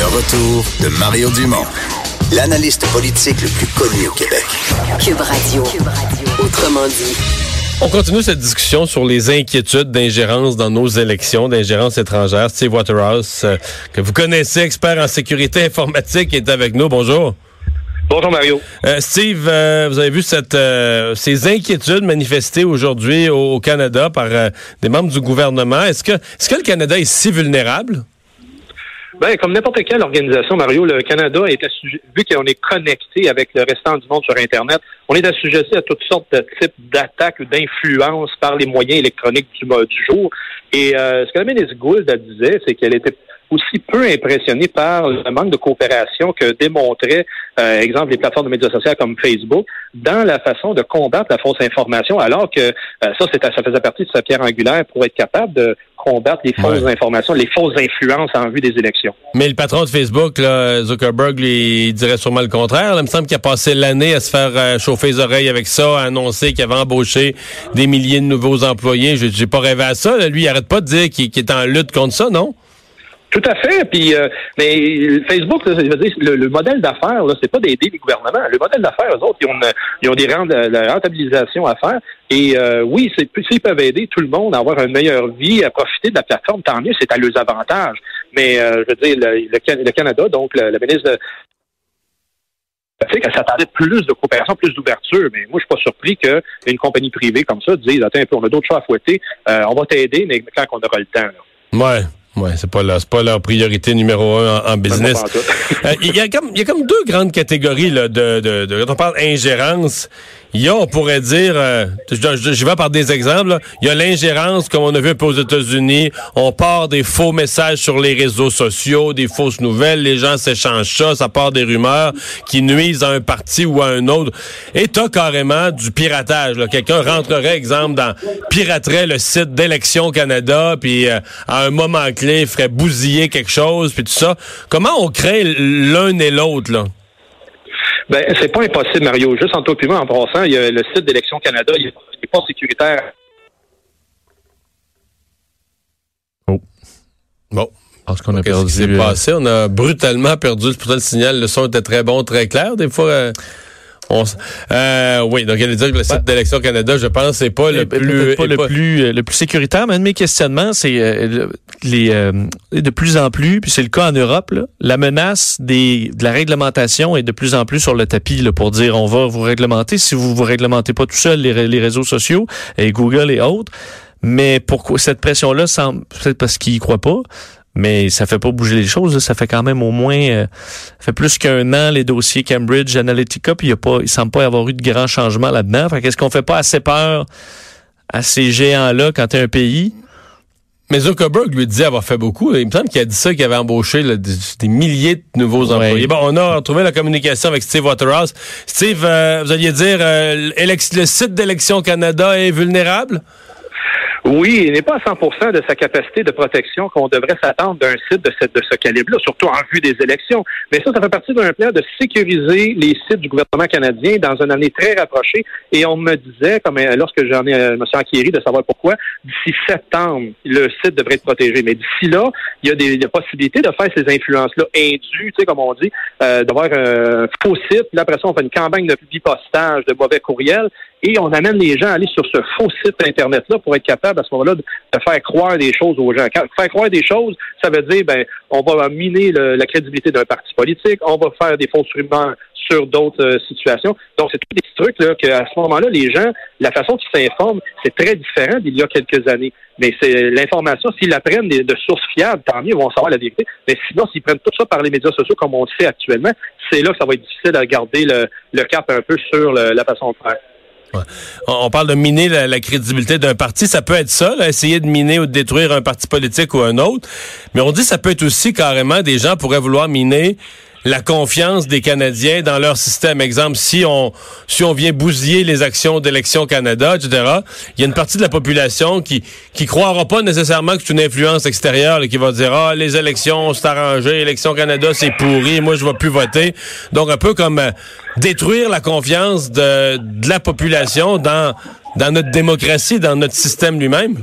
Le retour de Mario Dumont, l'analyste politique le plus connu au Québec. Cube Radio. Autrement dit. On continue cette discussion sur les inquiétudes d'ingérence dans nos élections, d'ingérence étrangère. Steve Waterhouse, euh, que vous connaissez, expert en sécurité informatique, est avec nous. Bonjour. Bonjour Mario. Euh, Steve, euh, vous avez vu cette, ces inquiétudes manifestées aujourd'hui au, Canada par des membres du gouvernement. Est-ce que, est-ce que le Canada est si vulnérable? Ben, comme n'importe quelle organisation, Mario, le Canada est assujetti, vu qu'on est connecté avec le restant du monde sur Internet, on est assujetti à toutes sortes de types d'attaques ou d'influences par les moyens électroniques du, du jour. Et euh, ce que la ministre Gould disait, c'est qu'elle était aussi peu impressionnée par le manque de coopération que démontraient, euh, exemple, les plateformes de médias sociaux comme Facebook dans la façon de combattre la fausse information, alors que euh, ça, ça faisait partie de sa pierre angulaire pour être capable de combattre les fausses informations, les fausses influences en vue des élections. Mais le patron de Facebook, là, Zuckerberg, lui, il dirait sûrement le contraire. il me semble qu'il a passé l'année à se faire euh, chauffer les oreilles avec ça, à annoncer qu'il avait embauché des milliers de nouveaux employés. J'ai pas rêvé à ça. Lui, il arrête pas de dire qu'il est en lutte contre ça, non? Tout à fait. Puis, euh, mais Facebook, dire, le, modèle d'affaires, là, c'est pas d'aider les gouvernements. Le modèle d'affaires, eux autres, ils ont, ils ont des la rentabilisation à faire. Et euh, oui, s'ils peuvent aider tout le monde à avoir une meilleure vie, à profiter de la plateforme, tant mieux, c'est à leurs avantages. Mais euh, je veux dire, le, Canada, donc le, ministre de qu'elle s'attendait plus de coopération, plus d'ouverture. Mais moi, je suis pas surpris qu'une compagnie privée comme ça dise, attends un peu, on a d'autres choses à fouetter, on va t'aider, mais quand on aura le temps. Là. Ouais. Ouais, c'est pas leur, c'est pas leur priorité numéro un en, business. Euh, il y a comme, il y a comme deux grandes catégories là, de, de, de, quand on parle ingérence. Il y a, on pourrait dire, euh, je, vais par des exemples, il y a l'ingérence, comme on a vu un peu aux États-Unis, on part des faux messages sur les réseaux sociaux, des fausses nouvelles, les gens s'échangent ça, ça part des rumeurs qui nuisent à un parti ou à un autre. Et t'as carrément du piratage. Quelqu'un rentrerait, exemple, dans piraterait le site d'Élections Canada, puis euh, à un moment clé ferait bousiller quelque chose, puis tout ça. Comment on crée l'un et l'autre, là? Ben, c'est pas impossible, Mario. Juste en toi et en passant, il y a le site d'Élection Canada, il n'est pas sécuritaire. Oh. Bon. Parce qu'on a perdu. Ce qui s'est passé, on a brutalement perdu. Pourtant, le signal, le son était très bon, très clair. Des fois, euh, euh, oui, donc elle dire que le site d'Élection Canada, je pense, c'est pas le plus, pas le plus euh, le plus sécuritaire. Mais un de mes questionnements, c'est euh, les de plus en plus, puis c'est le cas en Europe, la menace des de la réglementation est de plus en plus sur le tapis là, pour dire on va vous réglementer. Si vous vous réglementez pas tout seul les, les réseaux sociaux et Google et autres. Mais pourquoi cette pression-là semble peut-être parce qu'ils y croient pas, mais ça fait pas bouger les choses. Ça fait quand même au moins, euh, ça fait plus qu'un an les dossiers Cambridge Analytica, puis il y a pas, il semble pas y avoir eu de grands changements là-dedans. Fait qu'est-ce qu'on fait pas assez peur à ces géants-là quand t'es un pays? Mais Zuckerberg lui disait avoir fait beaucoup. Il me semble qu'il a dit ça, qu'il avait embauché des, milliers de nouveaux employés. Bon, on a retrouvé la communication avec Steve Waterhouse. Steve, euh, vous alliez dire, euh, le site d'Élection Canada est vulnérable? Oui, il n'est pas à 100 de sa capacité de protection qu'on devrait s'attendre d'un site de, de ce calibre-là, surtout en vue des élections. Mais ça, ça fait partie d'un plan de sécuriser les sites du gouvernement canadien dans une année très rapprochée. Et on me disait, comme euh, lorsque j'en ai, euh, me suis acquéri de savoir pourquoi, d'ici septembre, le site devrait être protégé. Mais d'ici là, il y a des, possibilités de faire ces influences-là indues, tu sais, comme on dit, euh, d'avoir un faux site. Puis après ça, on fait une campagne de bipostage, de mauvais courriels et on amène les gens à aller sur ce faux site Internet-là pour être capable à ce moment-là de, faire croire des choses aux gens. faire croire des choses, ça veut dire ben on va miner la crédibilité d'un parti politique, on va faire des fausses rumeurs sur d'autres euh, situations. Donc, c'est tous des trucs là qu'à ce moment-là, les gens, la façon qu'ils s'informent, c'est très différent d'il y a quelques années. Mais c'est l'information, s'ils la prennent de, sources fiables, tant mieux, ils vont savoir la vérité. Mais sinon, s'ils prennent tout ça par les médias sociaux, comme on le fait actuellement, c'est là que ça va être difficile à garder le, cap un peu sur la façon de faire. On parle de miner la, crédibilité d'un parti. Ça peut être ça, essayer de miner ou de détruire un parti politique ou un autre. Mais on dit ça peut être aussi carrément des gens pourraient vouloir miner la confiance des Canadiens dans leur système. Exemple, si on si on vient bousiller les actions d'élection Canada, etc., il y a une partie de la population qui qui croira pas nécessairement que c'est une influence extérieure et qui va dire ah les élections c'est arrangé, élection Canada c'est pourri, moi je vais plus voter. Donc un peu comme euh, détruire la confiance de, de la population dans dans notre démocratie, dans notre système lui-même.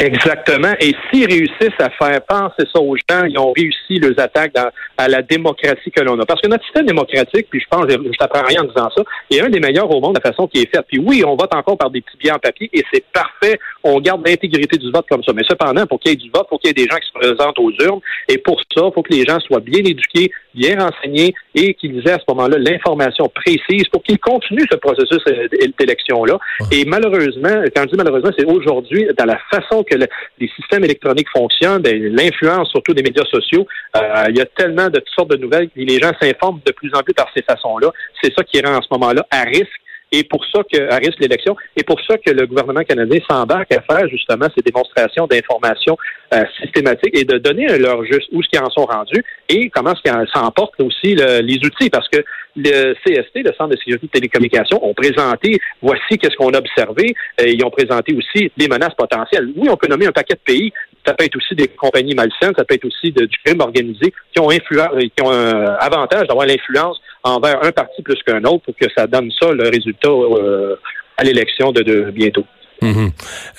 Exactement. Et s'ils réussissent à faire penser ça aux gens, ils ont réussi leurs attaques dans, à la démocratie que l'on a. Parce que notre système démocratique, puis je pense, je, je t'apprends rien en disant ça, est un des meilleurs au monde de la façon qui est faite. Puis oui, on vote encore par des petits billets en papier et c'est parfait. On garde l'intégrité du vote comme ça. Mais cependant, pour qu'il y ait du vote, faut qu'il y ait des gens qui se présentent aux urnes. Et pour ça, il faut que les gens soient bien éduqués, bien renseignés et qu'ils aient à ce moment-là l'information précise pour qu'ils continuent ce processus euh, d'élection-là. Et malheureusement, quand je dis malheureusement, c'est aujourd'hui, dans la façon que les systèmes électroniques fonctionnent, ben, l'influence surtout des médias sociaux, euh, il y a tellement de toutes sortes de nouvelles et les gens s'informent de plus en plus par ces façons-là. C'est ça qui rend en ce moment-là à risque et pour ça que, à risque l'élection, et pour ça que le gouvernement canadien s'embarque à faire justement ces démonstrations d'information euh, systématiques et de donner leur juste où ce qu'ils en sont rendus et comment ce qu'ils s'emportent aussi les outils. Parce que le CST, le Centre de sécurité de télécommunications, ont présenté, voici qu'est-ce qu'on a observé. Euh, ils ont présenté aussi des menaces potentielles. Oui, on peut nommer un paquet de pays. Ça peut être aussi des compagnies malsaines, ça peut être aussi du crime organisé qui ont, influence, qui ont un avantage d'avoir l'influence envers un parti plus qu'un autre pour que ça donne ça le résultat euh, à l'élection de, bientôt. Mm-hmm.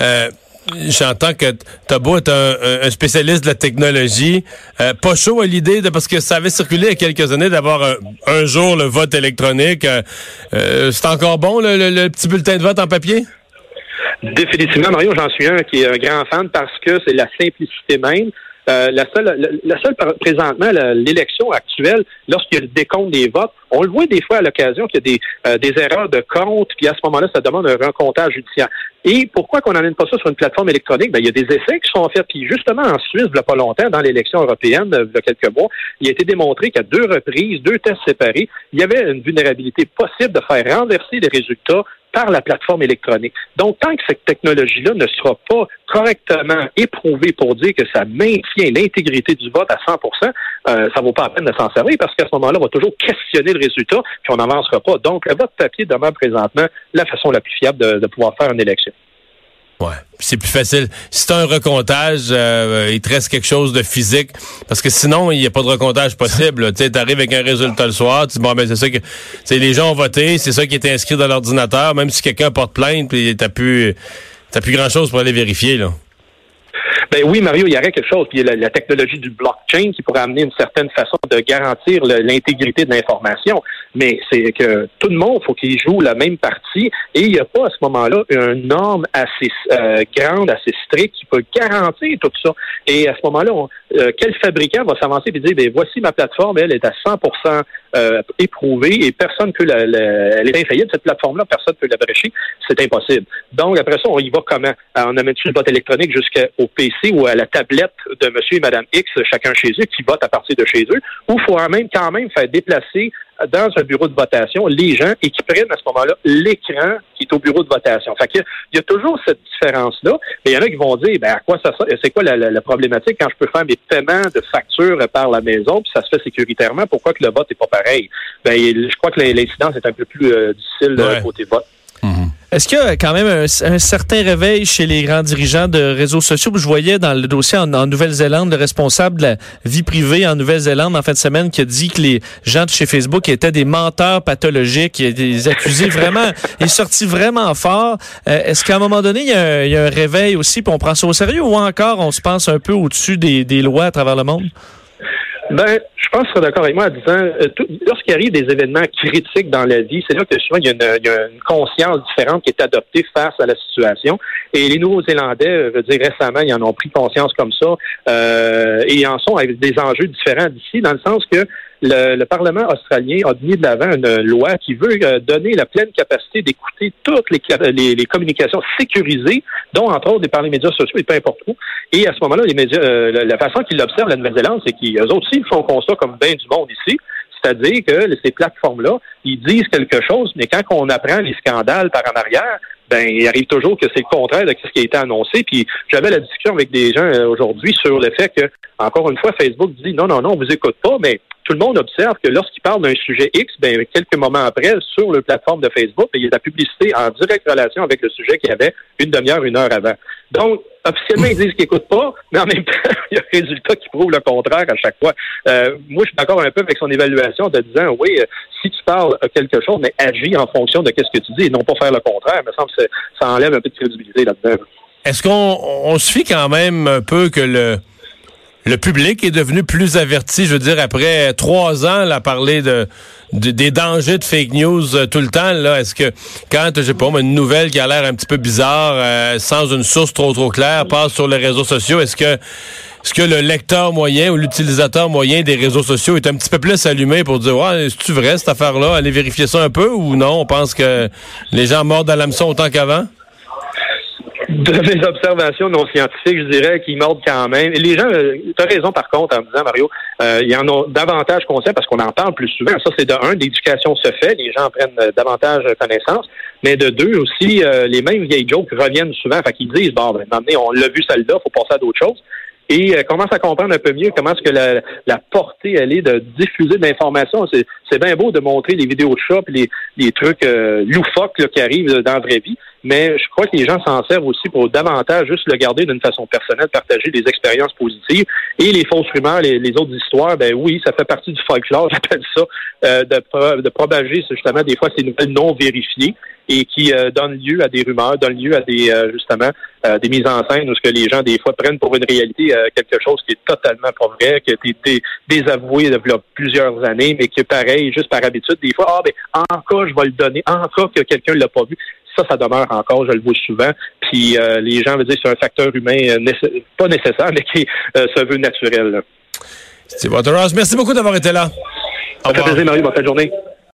Euh, j'entends que beau être un, spécialiste de la technologie, euh, pas chaud à l'idée de parce que ça avait circulé il y a quelques années d'avoir un, jour le vote électronique. c'est encore bon le, petit bulletin de vote en papier? Définitivement, Mario, j'en suis un qui est un grand fan parce que c'est la simplicité même. Euh, la seule, la, seule présentement, l'élection actuelle, lorsqu'il y a le décompte des votes, on le voit des fois à l'occasion qu'il y a des, euh, des erreurs de compte, puis à ce moment-là, ça demande un rencontage judiciaire. Et pourquoi qu'on n'amène pas ça sur une plateforme électronique? Ben, il y a des essais qui sont faits. Puis justement, en Suisse, il n'y a pas longtemps, dans l'élection européenne, il y a quelques mois, il a été démontré qu'à deux reprises, deux tests séparés, il y avait une vulnérabilité possible de faire renverser les résultats par la plateforme électronique. Donc, tant que cette technologie-là ne sera pas correctement éprouvée pour dire que ça maintient l'intégrité du vote à 100% euh, ça vaut pas la peine de s'en servir parce qu'à ce moment-là, on va toujours questionner le résultat puis on n'avancera pas. Donc, le vote papier demeure présentement la façon la plus fiable de, pouvoir faire une élection. Ouais, c'est plus facile. Si tu un recomptage, euh, il te reste quelque chose de physique. Parce que sinon, il n'y a pas de recomptage possible. Tu arrives avec un résultat le soir, tu dis bon ben c'est ça que les gens ont voté, c'est ça qui était inscrit dans l'ordinateur, même si quelqu'un porte plainte, puis t'as plus t'as plus grand chose pour aller vérifier. Ben oui, Mario, il y aurait quelque chose. Puis la technologie du blockchain qui pourrait amener une certaine façon de garantir l'intégrité de l'information. Mais c'est que tout le monde, faut qu'il joue la même partie. Et il n'y a pas à ce moment-là une norme assez euh, grande, assez stricte qui peut garantir tout ça. Et à ce moment-là, euh, quel fabricant va s'avancer et dire, ben voici ma plateforme, elle est à 100% euh, éprouvée et personne peut la, elle est infaillible cette plateforme-là, personne peut la brécher, c'est impossible. Donc après ça, on y va comment? On amène le vote électronique jusqu'au PC ou à la tablette de Monsieur et Madame X, chacun chez eux, qui vote à partir de chez eux, ou faut même quand même faire déplacer dans un bureau de votation les gens et qui prennent à ce moment-là l'écran qui est au bureau de votation. Fait que, il y a toujours cette différence-là, mais il y en a qui vont dire, ben, à quoi ça sert? C'est quoi la, problématique quand je peux faire mes paiements de factures par la maison, puis ça se fait sécuritairement, pourquoi que le vote n'est pas pareil? Ben, je crois que l'incidence est un peu plus euh, difficile euh, côté vote. Est-ce qu'il y a quand même un, certain réveil chez les grands dirigeants de réseaux sociaux? Je voyais dans le dossier en, Nouvelle-Zélande le responsable de la vie privée en Nouvelle-Zélande en fin de semaine qui a dit que les gens de chez Facebook étaient des menteurs pathologiques, des accusés vraiment, il est sorti vraiment fort. Euh, est-ce qu'à un moment donné, il y, a un, réveil aussi, puis on prend ça au sérieux ou encore on se pense un peu au-dessus des, des lois à travers le monde? Ben, je pense que tu d'accord avec moi en disant, euh, lorsqu'il arrive des événements critiques dans la vie, c'est là que souvent il y, a une, conscience différente qui est adoptée face à la situation. Et les Nouveaux-Zélandais, euh, je veux dire, récemment, ils en ont pris conscience comme ça euh, et ils en sont avec des enjeux différents d'ici, dans le sens que le, Parlement australien a mis de l'avant une loi qui veut euh, donner la pleine capacité d'écouter toutes les, les, communications sécurisées, dont entre autres par les médias sociaux et peu importe où. Et à ce moment-là, les médias, euh, la, façon qu'ils l'observent, la Nouvelle-Zélande, c'est qu'eux aussi ils font constat comme bien du monde ici. C'est-à-dire que ces plateformes-là, ils disent quelque chose, mais quand on apprend les scandales par en arrière, ben il arrive toujours que c'est le contraire de ce qui a été annoncé. Puis j'avais la discussion avec des gens euh, aujourd'hui sur le fait que, encore une fois, Facebook dit non, non, non, on vous écoute pas, mais tout le monde observe que lorsqu'il parle d'un sujet X, ben, quelques moments après, sur la plateforme de Facebook, ben, il y a de la publicité en directe relation avec le sujet qu'il y avait une demi-heure, une heure avant. Donc, officiellement, ils disent qu'ils n'écoutent pas, mais en même temps, il y a un résultat qui prouve le contraire à chaque fois. Euh, moi, je suis d'accord un peu avec son évaluation de disant, oui, euh, si tu parles quelque chose, mais agis en fonction de ce que tu dis et non pas faire le contraire. Il me semble que ça enlève un peu de crédibilité là-dedans. est-ce qu'on on se fie quand même un peu que le le public est devenu plus averti, je veux dire, après trois ans, là, à parler de, des dangers de fake news euh, tout le temps, est-ce que quand, je sais pas, une nouvelle qui a l'air un petit peu bizarre, euh, sans une source trop trop claire, passe sur les réseaux sociaux, est-ce que est-ce que le lecteur moyen ou l'utilisateur moyen des réseaux sociaux est un petit peu plus allumé pour dire ouais, est-ce vrai cette affaire-là, allez vérifier ça un peu ou non, on pense que les gens mordent à l'hameçon autant qu'avant? De mes observations non scientifiques, je dirais qu'ils mordent quand même. Les gens, euh, tu as raison par contre en me disant, Mario, euh, il y en a davantage conscients parce qu'on en parle plus souvent. Ça, c'est de un, l'éducation se fait, les gens prennent euh, davantage connaissance, mais de deux aussi, les mêmes vieilles jokes reviennent souvent. Fait qu'ils disent, bon, ben, on l'a vu celle-là, faut passer à d'autres choses et euh, commence à comprendre un peu mieux comment est-ce que la, la, portée elle est de diffuser de l'information. C'est bien beau de montrer les vidéos de chat et les, les trucs euh, loufoques qui arrivent dans la vraie vie, mais je crois que les gens s'en servent aussi pour davantage juste le garder d'une façon personnelle, partager des expériences positives. Et les fausses rumeurs, les, autres histoires, ben oui, ça fait partie du folklore, j'appelle ça, euh, de, propager justement des fois ces nouvelles non vérifiées et qui euh, donnent lieu à des rumeurs, donnent lieu à des euh, justement euh, des mises en scène où ce que les gens des fois prennent pour une réalité quelque chose qui est totalement pas vrai, qui a été désavoué depuis plusieurs années, mais qui est pareil, juste par habitude, des fois, ah ben encore je vais le donner, encore que quelqu'un l'a pas vu. Ça, ça demeure encore, je le vois souvent. Puis les gens veulent dire que c'est un facteur humain pas nécessaire, mais qui se veut naturel. Steve Waterhouse, merci beaucoup d'avoir été là. Ça fait plaisir, Marie. Bonne journée.